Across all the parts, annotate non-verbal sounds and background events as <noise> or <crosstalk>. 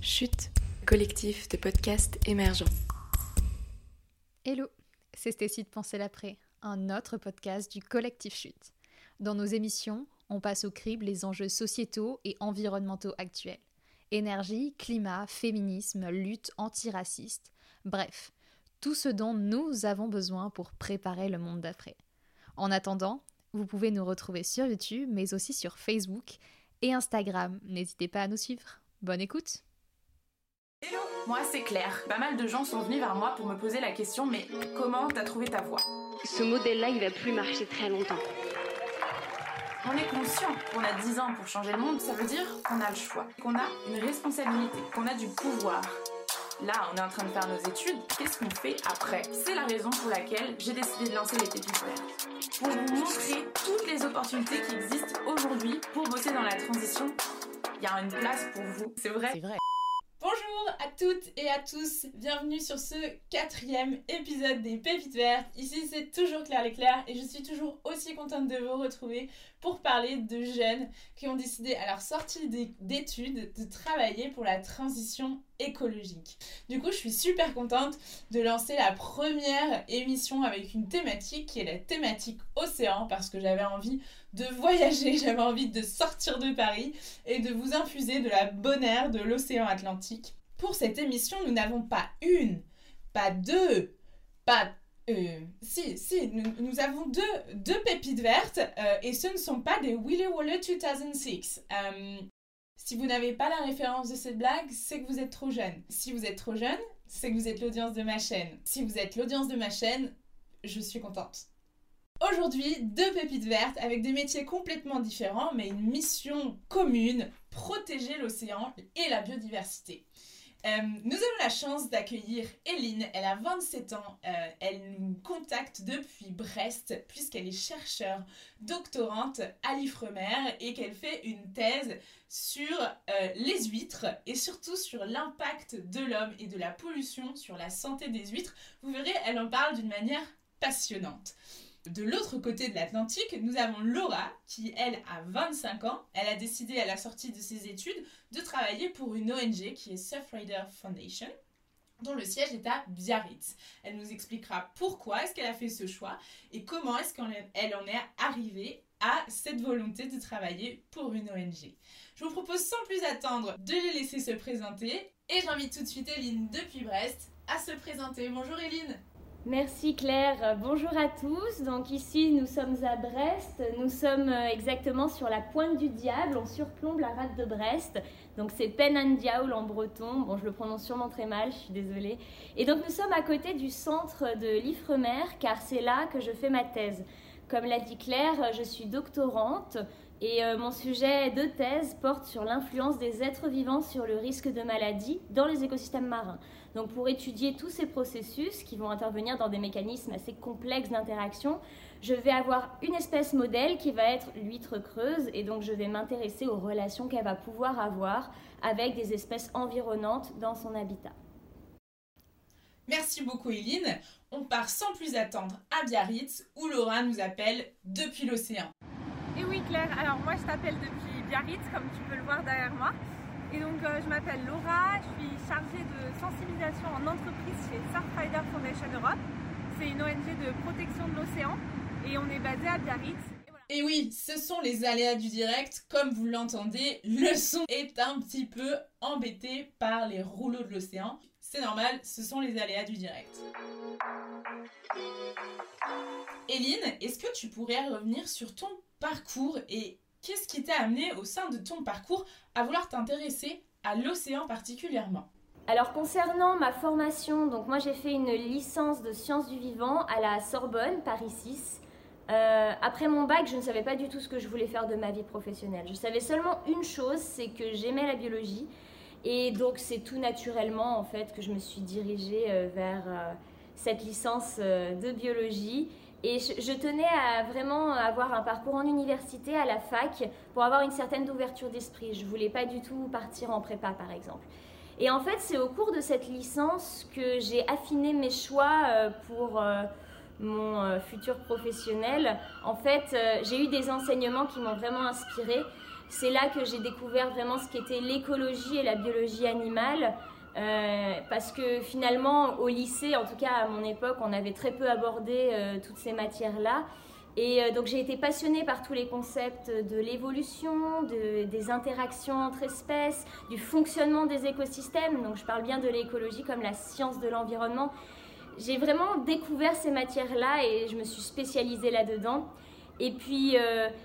Chute, collectif de podcasts émergents. Hello, c'est Stécie de Penser l'après, un autre podcast du collectif Chute. Dans nos émissions, on passe au crible les enjeux sociétaux et environnementaux actuels. Énergie, climat, féminisme, lutte antiraciste, bref, tout ce dont nous avons besoin pour préparer le monde d'après. En attendant, vous pouvez nous retrouver sur YouTube, mais aussi sur Facebook et Instagram. N'hésitez pas à nous suivre. Bonne écoute Hello, moi c'est Claire. Pas mal de gens sont venus vers moi pour me poser la question mais comment t'as trouvé ta voix? Ce modèle-là, il va plus marcher très longtemps. On est conscient qu'on a 10 ans pour changer le monde, ça veut dire qu'on a le choix, qu'on a une responsabilité, qu'on a du pouvoir. Là, on est en train de faire nos études, qu'est-ce qu'on fait après? C'est la raison pour laquelle j'ai décidé de lancer les pépites vertes. Pour vous montrer toutes les opportunités qui existent aujourd'hui pour bosser dans la transition, il y a une place pour vous. C'est vrai? C'est vrai. Toutes et à tous, bienvenue sur ce quatrième épisode des Pépites Vertes. Ici c'est toujours Claire Leclerc et je suis toujours aussi contente de vous retrouver pour parler de jeunes qui ont décidé à leur sortie d'études de travailler pour la transition écologique. Du coup je suis super contente de lancer la première émission avec une thématique qui est la thématique océan parce que j'avais envie de voyager, <laughs> j'avais envie de sortir de Paris et de vous infuser de la bonne air de l'océan Atlantique. Pour cette émission, nous n'avons pas une, pas deux, pas... Euh, si, si, nous, avons deux, deux pépites vertes euh, et ce ne sont pas des Willy Waller 2006. Euh, si vous n'avez pas la référence de cette blague, c'est que vous êtes trop jeune. Si vous êtes trop jeune, c'est que vous êtes l'audience de ma chaîne. Si vous êtes l'audience de ma chaîne, je suis contente. Aujourd'hui, deux pépites vertes avec des métiers complètement différents mais une mission commune, protéger l'océan et la biodiversité. Euh, nous avons la chance d'accueillir Eline, elle a 27 ans, euh, elle nous contacte depuis Brest puisqu'elle est chercheure doctorante à l'Ifremer et qu'elle fait une thèse sur euh, les huîtres et surtout sur l'impact de l'homme et de la pollution sur la santé des huîtres. Vous verrez, elle en parle d'une manière passionnante. De l'autre côté de l'Atlantique, nous avons Laura, qui elle a 25 ans. Elle a décidé à la sortie de ses études de travailler pour une ONG qui est Surfrider Foundation dont le siège est à Biarritz. Elle nous expliquera pourquoi est-ce qu'elle a fait ce choix et comment est-ce qu'elle en est arrivée à cette volonté de travailler pour une ONG. Je vous propose sans plus attendre de les laisser se présenter et j'invite tout de suite Eline depuis Brest à se présenter. Bonjour Eline Merci Claire, bonjour à tous. Donc ici nous sommes à Brest, nous sommes euh, exactement sur la pointe du diable, on surplombe la rade de Brest. Donc c'est Penandiaoul en breton, bon je le prononce sûrement très mal, je suis désolée. Et donc nous sommes à côté du centre de l'Ifremer car c'est là que je fais ma thèse. Comme l'a dit Claire, je suis doctorante et euh, mon sujet de thèse porte sur l'influence des êtres vivants sur le risque de maladie dans les écosystèmes marins. Donc pour étudier tous ces processus qui vont intervenir dans des mécanismes assez complexes d'interaction, je vais avoir une espèce modèle qui va être l'huître creuse et donc je vais m'intéresser aux relations qu'elle va pouvoir avoir avec des espèces environnantes dans son habitat. Merci beaucoup Eline. On part sans plus attendre à Biarritz où Laura nous appelle depuis l'océan. Et oui Claire, alors moi je t'appelle depuis Biarritz comme tu peux le voir derrière moi. Et donc euh, je m'appelle Laura, je suis chargée de sensibilisation en entreprise chez Surfrider Foundation Europe. C'est une ONG de protection de l'océan et on est basé à Biarritz. Et oui, ce sont les aléas du direct. Comme vous l'entendez, le son est un petit peu embêté par les rouleaux de l'océan. C'est normal, ce sont les aléas du direct. Eline, est-ce que tu pourrais revenir sur ton parcours et qu'est-ce qui t'a amené au sein de ton parcours à vouloir t'intéresser à l'océan particulièrement alors concernant ma formation, donc moi j'ai fait une licence de sciences du vivant à la Sorbonne, Paris 6. Euh, après mon bac, je ne savais pas du tout ce que je voulais faire de ma vie professionnelle. Je savais seulement une chose, c'est que j'aimais la biologie. Et donc c'est tout naturellement en fait que je me suis dirigée euh, vers euh, cette licence de biologie. Et je, tenais à vraiment avoir un parcours en université, à la fac, pour avoir une certaine ouverture d'esprit. Je voulais pas du tout partir en prépa par exemple. Et en fait, c'est au cours de cette licence que j'ai affiné mes choix pour mon euh, futur professionnel, en fait, euh, j'ai eu des enseignements qui m'ont vraiment inspirée. c'est là que j'ai découvert vraiment ce qu'était l'écologie et la biologie animale. Euh, parce que finalement, au lycée, en tout cas à mon époque, on avait très peu abordé euh, toutes ces matières-là. Et euh, donc j'ai été passionnée par tous les concepts de l'évolution, de, des interactions entre espèces, du fonctionnement des écosystèmes. Donc je parle bien de l'écologie comme la science de l'environnement. J'ai vraiment découvert ces matières-là et je me suis spécialisée là-dedans. Et puis,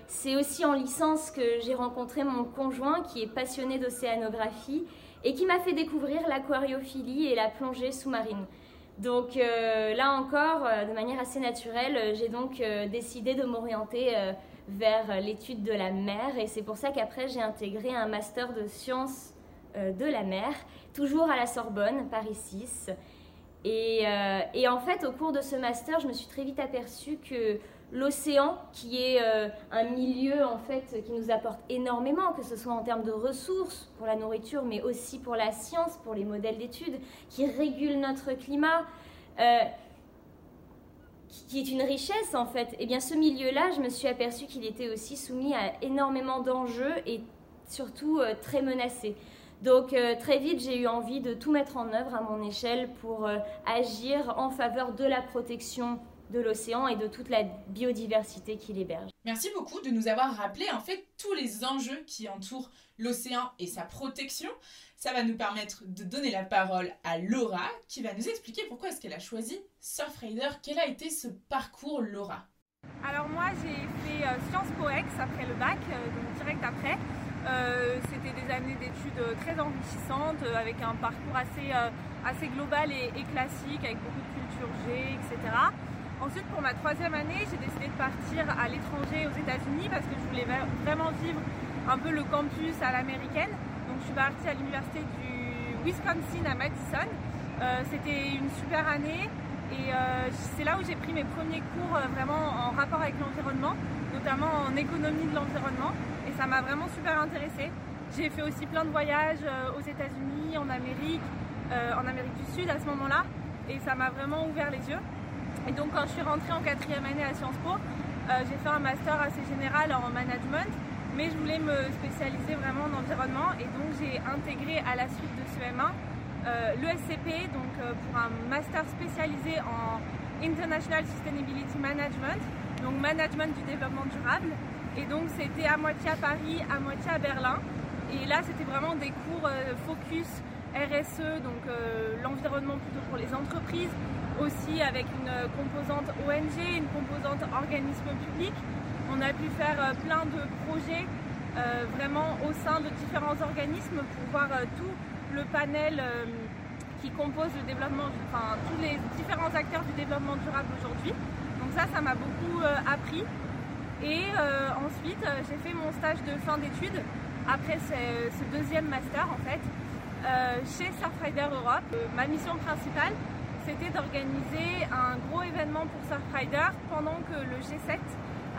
c'est aussi en licence que j'ai rencontré mon conjoint qui est passionné d'océanographie et qui m'a fait découvrir l'aquariophilie et la plongée sous-marine. Donc euh, là encore, euh, de manière assez naturelle, j'ai donc décidé de m'orienter vers l'étude de la mer et c'est pour ça qu'après j'ai intégré un master de sciences de la mer, toujours à la Sorbonne, Paris 6. Et, et en fait, au cours de ce master, je me suis très vite aperçue que l'océan qui est euh, un milieu en fait qui nous apporte énormément, que ce soit en termes de ressources pour la nourriture, mais aussi pour la science, pour les modèles d'études, qui régule notre climat, euh, qui est une richesse en fait. Et eh bien ce milieu-là, je me suis aperçue qu'il était aussi soumis à énormément d'enjeux et surtout euh, très menacé. Donc très vite, j'ai eu envie de tout mettre en œuvre à mon échelle pour agir en faveur de la protection de l'océan et de toute la biodiversité qui l'héberge. Merci beaucoup de nous avoir rappelé en fait tous les enjeux qui entourent l'océan et sa protection. Ça va nous permettre de donner la parole à Laura qui va nous expliquer pourquoi est-ce qu'elle a choisi Surfrider. Quel a été ce parcours Laura? Alors moi j'ai fait euh, Sciences Po après le bac, euh, donc direct après. Euh, c'était des années d'études très enrichissantes avec un parcours assez, assez global et, et, classique avec beaucoup de culture G, etc. Ensuite, pour ma troisième année, j'ai décidé de partir à l'étranger aux États-Unis parce que je voulais vraiment vivre un peu le campus à l'américaine. Donc, je suis partie à l'université du Wisconsin à Madison. Euh, c'était une super année et euh, c'est là où j'ai pris mes premiers cours euh, vraiment en rapport avec l'environnement, notamment en économie de l'environnement. Et ça m'a vraiment super intéressée. J'ai fait aussi plein de voyages aux États-Unis, en Amérique, en Amérique du Sud à ce moment-là. Et ça m'a vraiment ouvert les yeux. Et donc quand je suis rentrée en quatrième année à Sciences Po, euh, j'ai fait un master assez général en management, mais je voulais me spécialiser vraiment en environnement et donc j'ai intégré à la suite de ce M1 euh, l'ESCP, donc euh, pour un master spécialisé en International Sustainability Management, donc management du développement durable. Et donc c'était à moitié à Paris, à moitié à Berlin. Et là c'était vraiment des cours focus RSE, donc l'environnement plutôt pour les entreprises, aussi avec une composante ONG, une composante organisme public. On a pu faire euh, plein de projets euh, vraiment au sein de différents organismes pour voir euh, tout le panel qui compose le développement, enfin tous les différents acteurs du développement durable aujourd'hui. Donc ça, ça m'a beaucoup appris. Et ensuite, j'ai fait mon stage de fin d'études après ce, deuxième master en fait chez Surfrider Europe. ma mission principale, c'était d'organiser un gros événement pour Surfrider pendant que le G7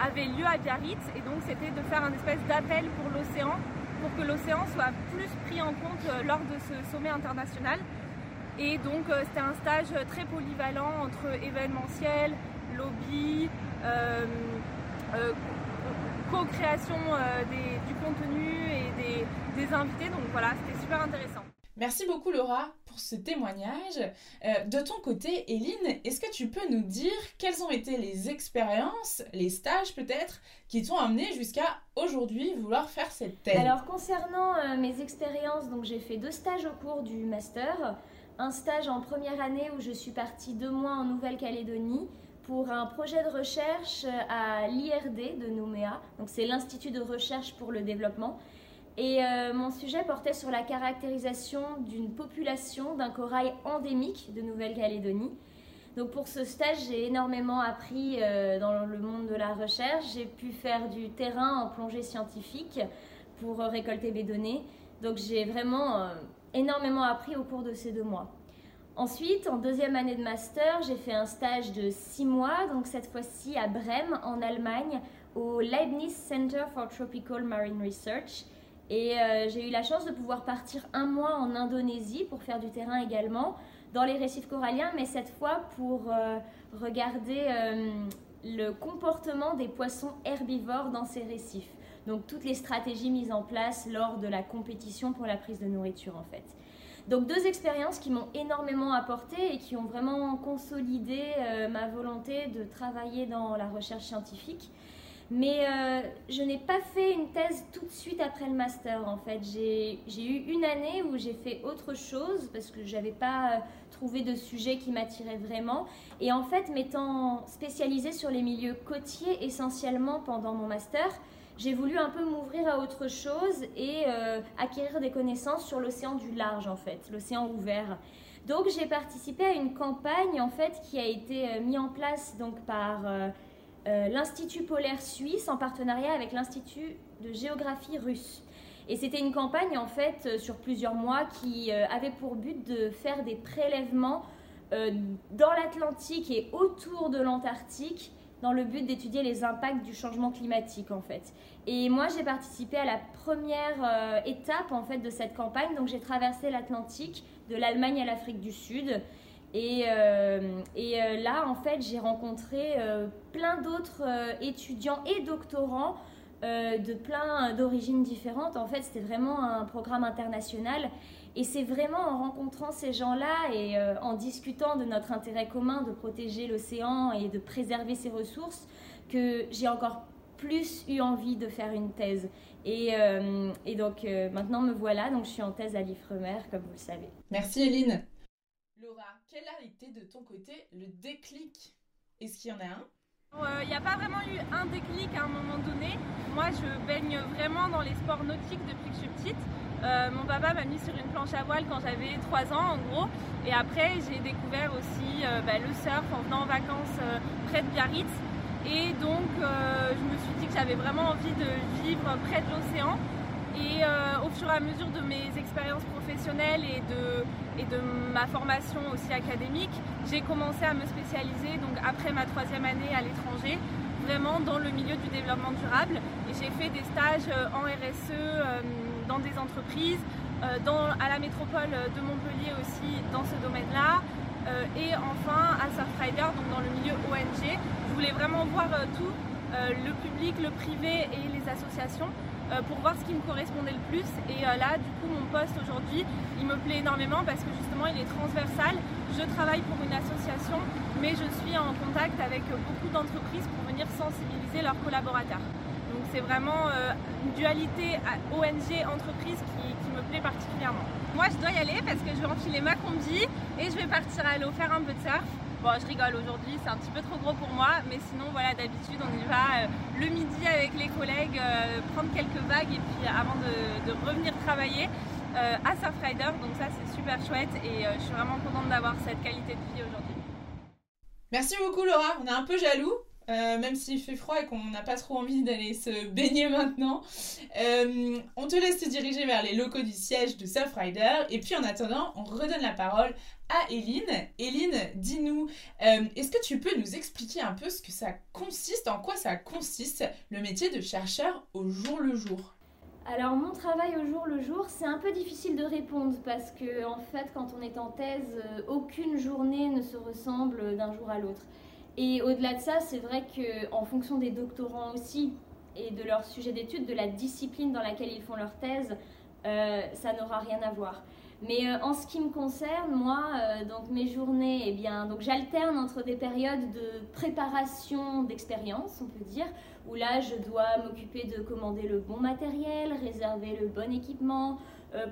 avait lieu à Biarritz. Et donc, c'était de faire un espèce d'appel pour l'océan, pour que l'océan soit plus pris en compte euh, lors de ce sommet international. Et donc, euh, c'était un stage très polyvalent entre événementiel, lobby, euh, co-création du contenu et des invités. Donc voilà, c'était super intéressant. Merci beaucoup Laura pour ce témoignage. Euh, de ton côté, Eline, est-ce que tu peux nous dire quelles ont été les expériences, les stages peut-être, qui t'ont amené jusqu'à aujourd'hui vouloir faire cette thèse? Alors concernant euh, mes expériences, donc j'ai fait deux stages au cours du master. Un stage en première année où je suis partie deux mois en Nouvelle-Calédonie pour un projet de recherche à l'IRD de Nouméa. Donc c'est l'Institut de recherche pour le développement. Et euh, mon sujet portait sur la caractérisation d'une population d'un corail endémique de Nouvelle-Calédonie. Donc pour ce stage, j'ai énormément appris euh, dans le monde de la recherche. J'ai pu faire du terrain en plongée scientifique pour récolter mes données. Donc j'ai vraiment euh, énormément appris au cours de ces deux mois. Ensuite, en deuxième année de master, j'ai fait un stage de six mois, donc cette fois-ci à Brême, en Allemagne, au Leibniz Center for Tropical Marine Research. Et euh, j'ai eu la chance de pouvoir partir un mois en Indonésie pour faire du terrain également, dans les récifs coralliens, mais cette fois pour euh, regarder euh, le comportement des poissons herbivores dans ces récifs. donc toutes les stratégies mises en place lors de la compétition pour la prise de nourriture en fait. Donc deux expériences qui m'ont énormément apporté et qui ont vraiment consolidé ma volonté de travailler dans la recherche scientifique. Mais euh, je n'ai pas fait une thèse tout de suite après le master en fait. J'ai eu une année où j'ai fait autre chose parce que je n'avais pas euh, trouvé de sujet qui m'attirait vraiment. Et en fait, m'étant spécialisée sur les milieux côtiers essentiellement pendant mon master, j'ai voulu un peu m'ouvrir à autre chose et euh, acquérir des connaissances sur l'océan du large en fait, l'océan ouvert. Donc j'ai participé à une campagne en fait qui a été mise en place donc par l'Institut polaire suisse en partenariat avec l'Institut de géographie russe. Et c'était une campagne en fait euh, sur plusieurs mois qui euh, avait pour but de faire des prélèvements dans l'Atlantique et autour de l'Antarctique dans le but d'étudier les impacts du changement climatique en fait. Et moi j'ai participé à la première étape en fait de cette campagne. Donc j'ai traversé l'Atlantique de l'Allemagne à l'Afrique du Sud et, euh, et euh, là, en fait, j'ai rencontré euh, plein d'autres étudiants et doctorants de plein d'origines différentes. En fait, c'était vraiment un programme international. Et c'est vraiment en rencontrant ces gens-là et en discutant de notre intérêt commun de protéger l'océan et de préserver ses ressources que j'ai encore plus eu envie de faire une thèse. Et, et donc maintenant me voilà, donc je suis en thèse à l'IFREMER, comme vous le savez. Merci Eline. Laura, quel a été de ton côté le déclic? Est-ce qu'il y en a un? Il n'y a pas vraiment eu un déclic à un moment donné. Moi, je baigne vraiment dans les sports nautiques depuis que je suis petite. Euh, mon papa m'a mis sur une planche à voile quand j'avais 3 ans, en gros. Et après, j'ai découvert aussi euh, bah, le surf en venant en vacances euh, près de Biarritz. Et donc, je me suis dit que j'avais vraiment envie de vivre près de l'océan. Et au fur et à mesure de mes expériences professionnelles et de ma formation aussi académique, j'ai commencé à me spécialiser donc après ma troisième année à l'étranger, vraiment dans le milieu du développement durable. Et j'ai fait des stages euh, en RSE euh, dans des entreprises, euh, à la métropole de Montpellier aussi dans ce domaine-là. et enfin à Surfrider, donc dans le milieu ONG. Je voulais vraiment voir tout, le public, le privé et les associations. Euh, pour voir ce qui me correspondait le plus. Et euh, là, du coup, mon poste aujourd'hui, il me plaît énormément parce que justement, il est transversal. Je travaille pour une association, mais je suis en contact avec beaucoup d'entreprises pour venir sensibiliser leurs collaborateurs. Donc c'est vraiment euh, une dualité ONG-entreprise qui, qui, me plaît particulièrement. Moi, je dois y aller parce que je vais enfiler ma combi et je vais partir à l'eau faire un peu de surf. Bon, je rigole aujourd'hui, c'est un petit peu trop gros pour moi, mais sinon, voilà, d'habitude, on y va euh, le midi avec les collègues, euh, prendre quelques vagues et puis avant de, revenir travailler euh, à Surfrider. Donc, ça, c'est super chouette et je suis vraiment contente d'avoir cette qualité de vie aujourd'hui. Merci beaucoup, Laura. On est un peu jaloux. Même s'il fait froid et qu'on n'a pas trop envie d'aller se baigner maintenant. on te laisse te diriger vers les locaux du siège de Surfrider. Et puis en attendant, on redonne la parole à Eline. Eline, dis-nous, euh, est-ce que tu peux nous expliquer un peu ce que ça consiste, en quoi ça consiste le métier de chercheur au jour le jour? Alors mon travail au jour le jour, c'est un peu difficile de répondre parce que en fait quand on est en thèse, euh, aucune journée ne se ressemble d'un jour à l'autre. Et au-delà de ça, c'est vrai que en fonction des doctorants aussi et de leur sujet d'étude, de la discipline dans laquelle ils font leur thèse, euh, ça n'aura rien à voir. Mais euh, en ce qui me concerne, moi, euh, donc mes journées, eh bien, donc j'alterne entre des périodes de préparation d'expérience, on peut dire, où là, je dois m'occuper de commander le bon matériel, réserver le bon équipement,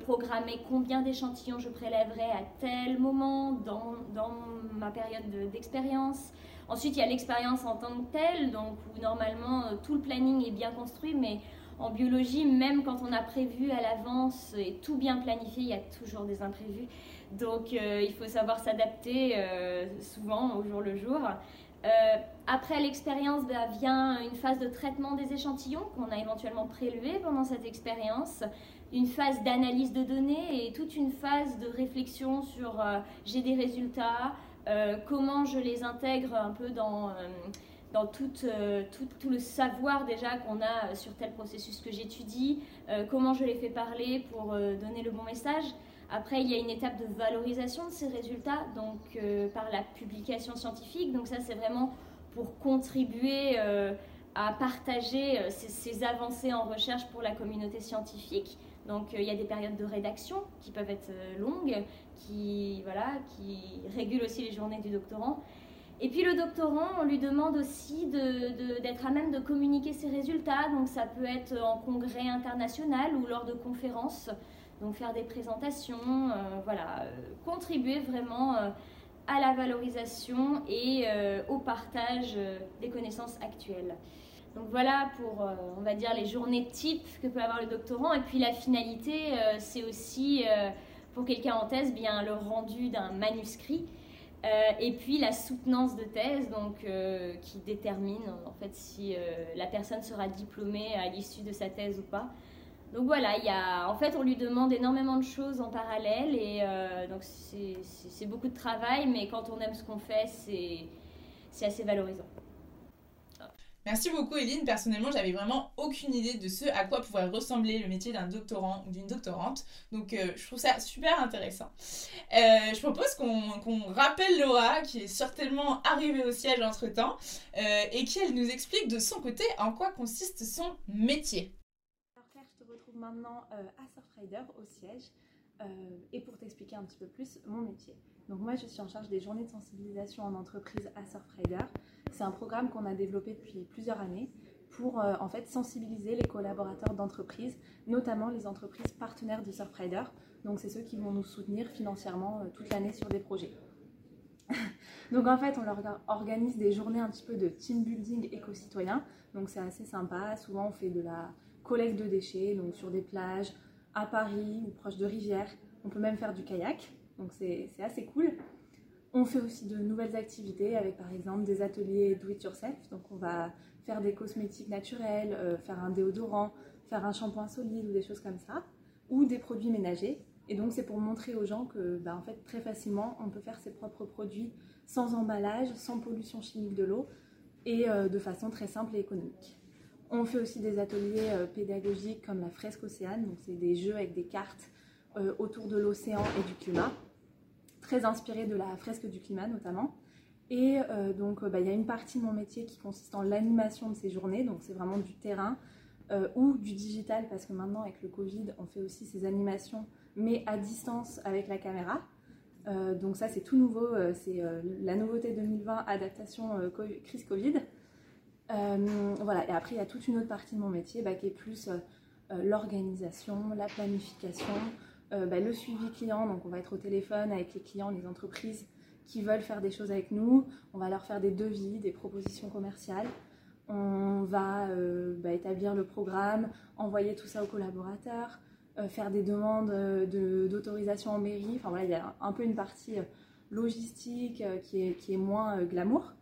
programmer combien d'échantillons je prélèverai à tel moment dans, dans ma période d'expérience. Ensuite, il y a l'expérience en tant que telle, donc où normalement tout le planning est bien construit, mais en biologie, même quand on a prévu à l'avance et tout bien planifié, il y a toujours des imprévus. Donc euh, il faut savoir s'adapter euh, souvent au jour le jour. Euh, après l'expérience bah, vient une phase de traitement des échantillons qu'on a éventuellement prélevés pendant cette expérience, une phase d'analyse de données et toute une phase de réflexion sur j'ai des résultats, comment je les intègre un peu dans dans euh, tout, tout, le savoir déjà qu'on a sur tel processus que j'étudie, euh, comment je les fais parler pour euh, donner le bon message. Après, il y a une étape de valorisation de ces résultats, donc par la publication scientifique. Donc ça, c'est vraiment pour contribuer à partager ses, avancées en recherche pour la communauté scientifique. Donc il y a des périodes de rédaction qui peuvent être longues, qui, voilà, qui régulent aussi les journées du doctorant. Et puis le doctorant, on lui demande aussi d'être à même de communiquer ses résultats. Donc ça peut être en congrès international ou lors de conférences. Donc faire des présentations, euh, voilà, euh, contribuer vraiment euh, à la valorisation et au partage des connaissances actuelles. Donc voilà pour, on va dire, les journées types que peut avoir le doctorant. Et puis la finalité, c'est aussi, pour quelqu'un en thèse, bien le rendu d'un manuscrit. et puis la soutenance de thèse, donc qui détermine en fait si la personne sera diplômée à l'issue de sa thèse ou pas. Donc voilà, il y a, en fait, on lui demande énormément de choses en parallèle et euh, donc c'est beaucoup de travail, mais quand on aime ce qu'on fait, c'est assez valorisant. Merci beaucoup Eline. Personnellement, j'avais vraiment aucune idée de ce à quoi pourrait ressembler le métier d'un doctorant ou d'une doctorante. Donc euh, je trouve ça super intéressant. Euh, je propose qu'on rappelle Laura, qui est certainement arrivée au siège entre-temps, et qu'elle nous explique de son côté en quoi consiste son métier maintenant euh, à Surfrider au siège euh, et pour t'expliquer un petit peu plus mon métier. Donc moi je suis en charge des journées de sensibilisation en entreprise à Surfrider. C'est un programme qu'on a développé depuis plusieurs années pour euh, en fait sensibiliser les collaborateurs d'entreprise, notamment les entreprises partenaires de Surfrider. Donc c'est ceux qui vont nous soutenir financièrement toute l'année sur des projets. <laughs> Donc en fait, on leur organise des journées un petit peu de team building éco-citoyen. Donc c'est assez sympa. Souvent, on fait de la collecte de déchets, donc sur des plages, à Paris ou proche de rivières. On peut même faire du kayak, donc c'est assez cool. On fait aussi de nouvelles activités avec par exemple des ateliers do it yourself. Donc on va faire des cosmétiques naturels, euh, faire un déodorant, faire un shampoing solide ou des choses comme ça, ou des produits ménagers. Et donc c'est pour montrer aux gens que bah, en fait très facilement on peut faire ses propres produits sans emballage, sans pollution chimique de l'eau et euh, de façon très simple et économique. On fait aussi des ateliers euh, pédagogiques comme la fresque océane, donc c'est des jeux avec des cartes autour de l'océan et du climat, très de la fresque du climat notamment. Et euh, donc bah, il y a une partie de mon métier qui consiste en l'animation de ces journées, donc c'est vraiment du terrain ou du digital parce que maintenant avec le Covid on fait aussi ces animations mais à distance avec la caméra. donc ça c'est tout nouveau, c'est la nouveauté 2020 adaptation crise Covid. Euh, voilà, et après, il y a toute une autre partie de mon métier bah, qui est plus euh, euh, l'organisation, la planification, bah, le suivi client. Donc, on va être au téléphone avec les clients, les entreprises qui veulent faire des choses avec nous. On va leur faire des devis, des propositions commerciales. On va bah, établir le programme, envoyer tout ça aux collaborateurs, faire des demandes d'autorisation en mairie. Enfin voilà, il y a un peu une partie logistique qui, est, qui est moins glamour.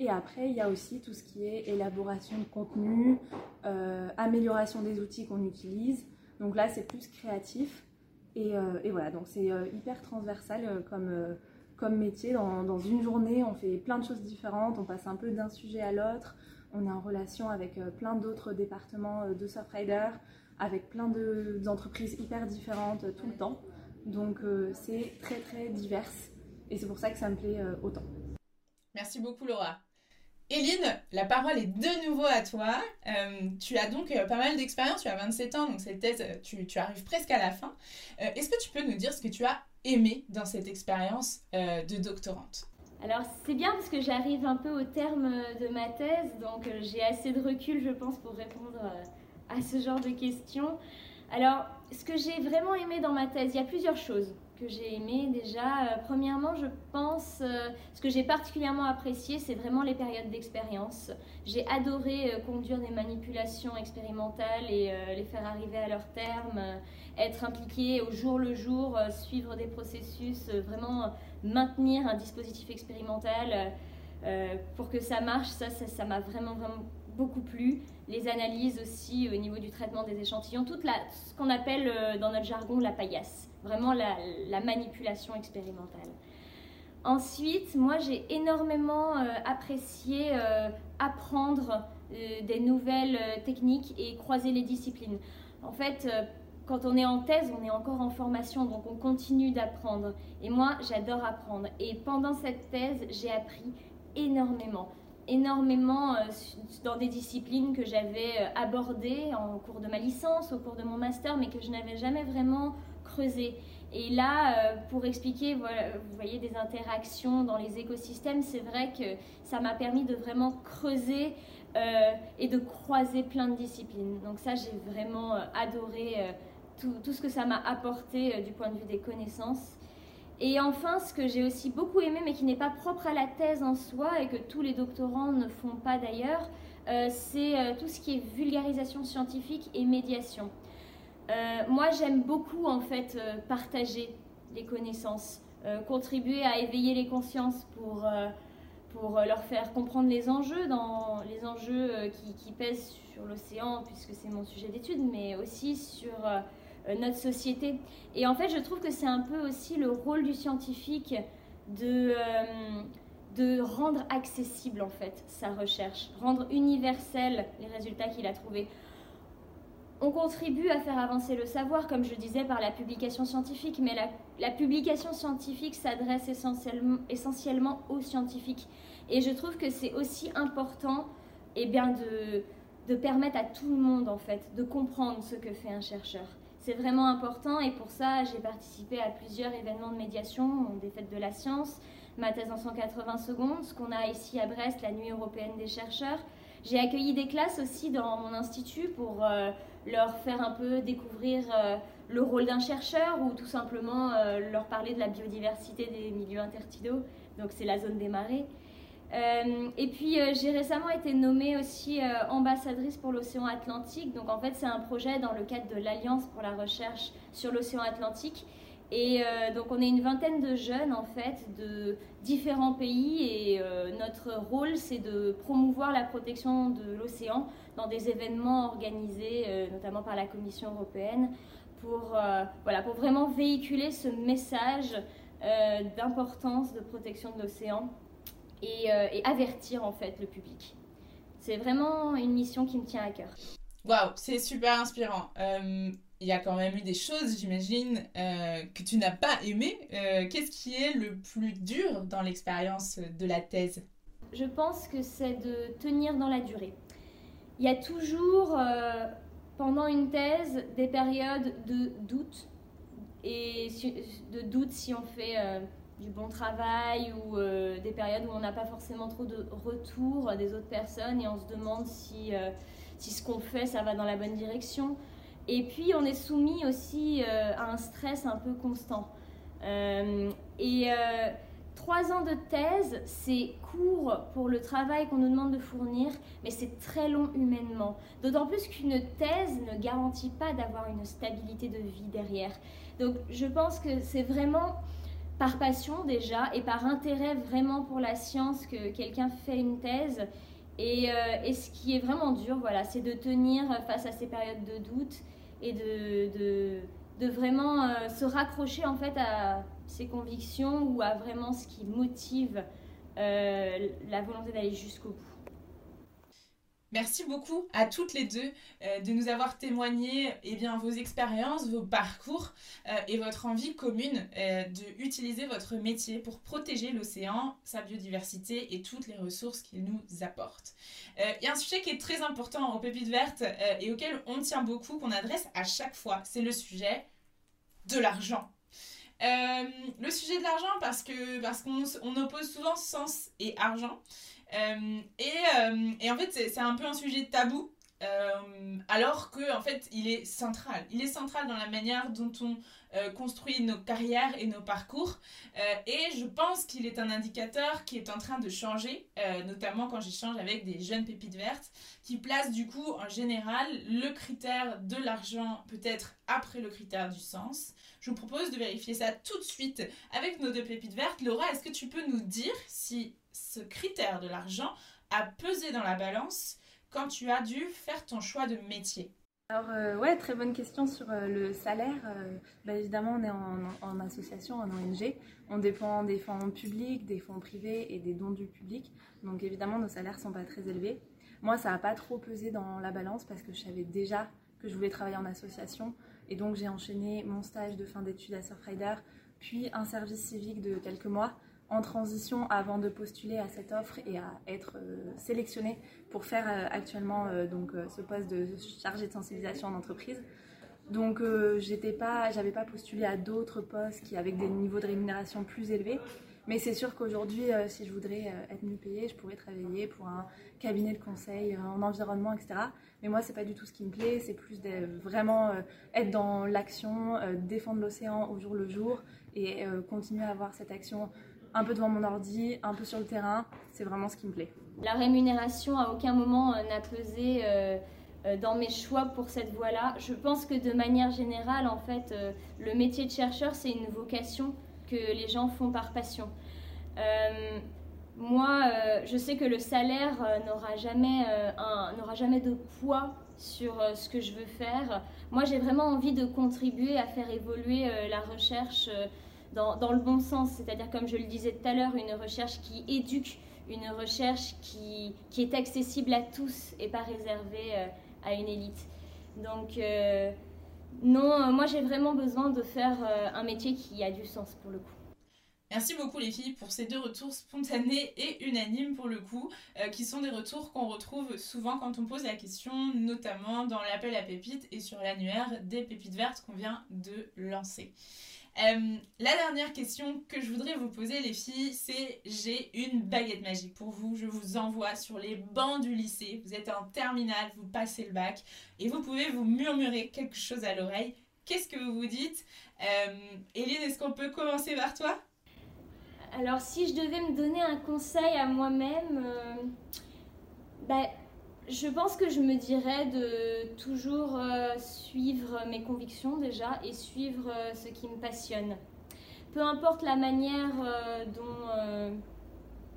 Et après, il y a aussi tout ce qui est élaboration de contenu, euh, amélioration des outils qu'on utilise. Donc là, c'est plus créatif. Et, euh, voilà, donc c'est euh, hyper transversal comme, comme métier. Dans, dans, une journée, on fait plein de choses différentes. On passe un peu d'un sujet à l'autre. On est en relation avec plein d'autres départements de Surfrider, avec plein d'entreprises hyper différentes tout le temps. Donc c'est très très divers. Et c'est pour ça que ça me plaît autant. Merci beaucoup Laura. Eline, la parole est de nouveau à toi. Euh, tu as donc euh, pas mal d'expérience, tu as 27 ans, donc cette thèse, euh, tu, arrives presque à la fin. Est-ce que tu peux nous dire ce que tu as aimé dans cette expérience de doctorante? Alors c'est bien parce que j'arrive un peu au terme de ma thèse, donc j'ai assez de recul je pense pour répondre à ce genre de questions. Alors ce que j'ai vraiment aimé dans ma thèse, il y a plusieurs choses que j'ai aimé déjà. Euh, premièrement, je pense, euh, ce que j'ai particulièrement apprécié, c'est vraiment les périodes d'expérience. J'ai adoré euh, conduire des manipulations expérimentales et les faire arriver à leur terme, être impliqué au jour le jour, suivre des processus, vraiment maintenir un dispositif expérimental pour que ça marche. Ça, ça m'a vraiment, vraiment beaucoup plu. Les analyses aussi au niveau du traitement des échantillons, toute ce qu'on appelle dans notre jargon la paillasse vraiment la, manipulation expérimentale. Ensuite, moi j'ai énormément euh, apprécié euh, apprendre euh, des nouvelles techniques et croiser les disciplines. En fait, quand on est en thèse, on est encore en formation, donc on continue d'apprendre. Et moi, j'adore apprendre. Et pendant cette thèse, j'ai appris énormément. Énormément dans des disciplines que j'avais abordées en cours de ma licence, au cours de mon master, mais que je n'avais jamais vraiment creusé. Et là, pour expliquer, vous voyez, des interactions dans les écosystèmes, c'est vrai que ça m'a permis de vraiment creuser et de croiser plein de disciplines. Donc ça, j'ai vraiment adoré tout, ce que ça m'a apporté du point de vue des connaissances. Et enfin, ce que j'ai aussi beaucoup aimé, mais qui n'est pas propre à la thèse en soi et que tous les doctorants ne font pas d'ailleurs, euh, c'est euh, tout ce qui est vulgarisation scientifique et médiation. Euh, moi, j'aime beaucoup en fait partager les connaissances, contribuer à éveiller les consciences pour, pour leur faire comprendre les enjeux, dans, les enjeux qui, qui pèsent sur l'océan, puisque c'est mon sujet d'étude, mais aussi sur notre société. Et en fait, je trouve que c'est un peu aussi le rôle du scientifique de, euh, de rendre accessible en fait sa recherche, rendre universel les résultats qu'il a trouvés. On contribue à faire avancer le savoir, comme je disais, par la publication scientifique, mais la, publication scientifique s'adresse essentiellement, essentiellement aux scientifiques. Et je trouve que c'est aussi important eh bien, de, de permettre à tout le monde, en fait, de comprendre ce que fait un chercheur c'est vraiment important et pour ça, j'ai participé à plusieurs événements de médiation, des fêtes de la science, ma thèse en 180 secondes, ce qu'on a ici à Brest, la Nuit européenne des chercheurs. J'ai accueilli des classes aussi dans mon institut pour euh, leur faire un peu découvrir euh, le rôle d'un chercheur ou tout simplement euh, leur parler de la biodiversité des milieux intertidaux. Donc c'est la zone des marées. Euh, et puis euh, j'ai récemment été nommée aussi euh, ambassadrice pour l'océan Atlantique. Donc en fait c'est un projet dans le cadre de l'Alliance pour la recherche sur l'océan Atlantique. Et donc on est une vingtaine de jeunes en fait de différents pays et notre rôle c'est de promouvoir la protection de l'océan dans des événements organisés notamment par la Commission européenne pour, voilà, pour vraiment véhiculer ce message d'importance de protection de l'océan euh, et, avertir en fait le public. C'est vraiment une mission qui me tient à cœur. Waouh, c'est super inspirant. Euh, il y a quand même eu des choses, j'imagine, euh, que tu n'as pas aimées. Qu'est-ce qui est le plus dur dans l'expérience de la thèse? Je pense que c'est de tenir dans la durée. Il y a toujours, pendant une thèse, des périodes de doute. Et de doute si on fait du bon travail ou euh, des périodes où on n'a pas forcément trop de retour des autres personnes et on se demande si, euh, si ce qu'on fait, ça va dans la bonne direction. Et puis, on est soumis aussi euh, à un stress un peu constant. et trois ans de thèse, c'est court pour le travail qu'on nous demande de fournir, mais c'est très long humainement. D'autant plus qu'une thèse ne garantit pas d'avoir une stabilité de vie derrière. Donc, je pense que c'est vraiment par passion déjà et par intérêt vraiment pour la science que quelqu'un fait une thèse. Et, euh, et, ce qui est vraiment dur, voilà, c'est de tenir face à ces périodes de doute et de vraiment euh, se raccrocher en fait à ses convictions ou à vraiment ce qui motive euh, la volonté d'aller jusqu'au bout. Merci beaucoup à toutes les deux euh, de nous avoir témoigné eh bien, vos expériences, vos parcours euh, et votre envie commune euh, d'utiliser votre métier pour protéger l'océan, sa biodiversité et toutes les ressources qu'il nous apporte. Il y a un sujet qui est très important aux pépites vertes et auquel on tient beaucoup, qu'on adresse à chaque fois, c'est le sujet de l'argent. le sujet de l'argent parce que parce qu'on on oppose souvent sens et argent euh, et, euh, et, en fait, c'est un peu un sujet tabou. Euh, alors que en fait il est central. Il est central dans la manière dont on construit nos carrières et nos parcours. Et je pense qu'il est un indicateur qui est en train de changer notamment quand j'échange avec des jeunes pépites vertes qui placent du coup en général le critère de l'argent peut-être après le critère du sens. Je vous propose de vérifier ça tout de suite avec nos deux pépites vertes. Laura est-ce que tu peux nous dire si ce critère de l'argent a pesé dans la balance quand tu as dû faire ton choix de métier alors euh, ouais, très bonne question sur euh, le salaire. Euh, bah, évidemment, on est en, association, en ONG. On dépend des fonds publics, des fonds privés et des dons du public. Donc évidemment, nos salaires sont pas très élevés. Moi, ça n'a pas trop pesé dans la balance parce que je savais déjà que je voulais travailler en association. Et donc j'ai enchaîné mon stage de fin d'études à Surfrider, puis un service civique de quelques mois en transition avant de postuler à cette offre et à être sélectionnée pour faire actuellement donc ce poste de chargé de sensibilisation en entreprise. Donc j'étais pas, j'avais pas postulé à d'autres postes qui avec des niveaux de rémunération plus élevés. Mais c'est sûr qu'aujourd'hui, euh, si je voudrais euh, être mieux payée, je pourrais travailler pour un cabinet de conseil euh, en environnement, etc. Mais moi, c'est pas du tout ce qui me plaît. C'est plus vraiment être dans l'action, défendre l'océan au jour le jour et continuer à avoir cette action un peu devant mon ordi, un peu sur le terrain. C'est vraiment ce qui me plaît. La rémunération, à aucun moment, n'a pesé dans mes choix pour cette voie-là. Je pense que de manière générale, en fait, le métier de chercheur, c'est une vocation que les gens font par passion. Euh, moi, euh, je sais que le salaire euh, n'aura jamais, n'aura jamais de poids sur ce que je veux faire. Moi, j'ai vraiment envie de contribuer à faire évoluer la recherche dans, le bon sens, c'est-à-dire, comme je le disais tout à l'heure, une recherche qui éduque, une recherche qui, qui, est accessible à tous et pas réservée à une élite. Donc, non, moi j'ai vraiment besoin de faire un métier qui a du sens pour le coup. Merci beaucoup les filles pour ces deux retours spontanés et unanimes pour le coup, euh, qui sont des retours qu'on retrouve souvent quand on pose la question, notamment dans l'appel à pépites et sur l'annuaire des pépites vertes qu'on vient de lancer. Euh, la dernière question que je voudrais vous poser les filles, c'est j'ai une baguette magique pour vous. Je vous envoie sur les bancs du lycée. Vous êtes en terminale, vous passez le bac et vous pouvez vous murmurer quelque chose à l'oreille. Qu'est-ce que vous vous dites? Euh, est-ce qu'on peut commencer par toi? Alors si je devais me donner un conseil à moi-même, euh, ben, je pense que je me dirais de toujours euh, suivre mes convictions déjà et suivre euh, ce qui me passionne. Peu importe la manière dont,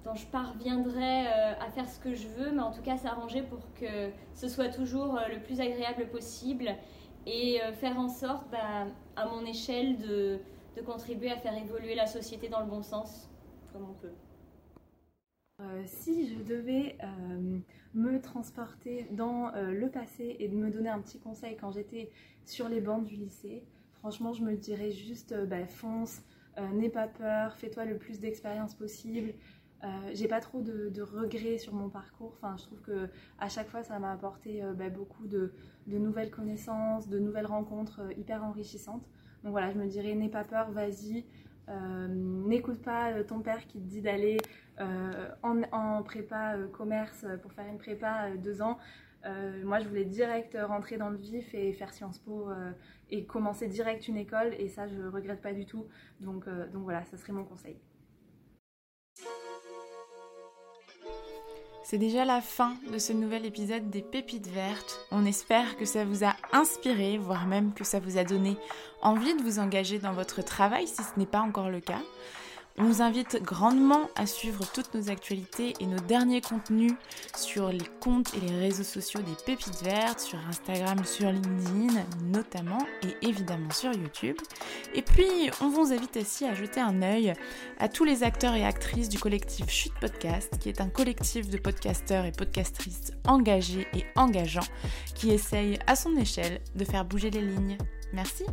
dont, je parviendrai à faire ce que je veux, mais en tout cas s'arranger pour que ce soit toujours le plus agréable possible et faire en sorte, ben, à mon échelle, de contribuer à faire évoluer la société dans le bon sens, comme on peut. Euh, si je devais euh, me transporter dans euh, le passé et me donner un petit conseil quand j'étais sur les bancs du lycée, franchement je me dirais juste bah, fonce, n'aie pas peur, fais-toi le plus d'expérience possible. j'ai pas trop de, regrets sur mon parcours. Enfin, je trouve que à chaque fois, ça m'a apporté bah, beaucoup de, de, nouvelles connaissances, de nouvelles rencontres hyper enrichissantes. Donc voilà, je me dirais, n'aie pas peur, vas-y. Euh, n'écoute pas euh, ton père qui te dit d'aller euh, en, prépa commerce pour faire une prépa deux ans. moi, je voulais direct rentrer dans le vif et faire Sciences Po et commencer direct une école. Et ça, je regrette pas du tout. Donc, donc voilà, ça serait mon conseil. C'est déjà la fin de ce nouvel épisode des Pépites Vertes. On espère que ça vous a inspiré, voire même que ça vous a donné envie de vous engager dans votre travail si ce n'est pas encore le cas. On vous invite grandement à suivre toutes nos actualités et nos derniers contenus sur les comptes et les réseaux sociaux des Pépites Vertes, sur Instagram, sur LinkedIn notamment, et évidemment sur YouTube. Et puis, on vous invite aussi à jeter un œil à tous les acteurs et actrices du collectif Chute Podcast, qui est un collectif de podcasteurs et podcastrices engagés et engageants, qui essayent à son échelle de faire bouger les lignes. Merci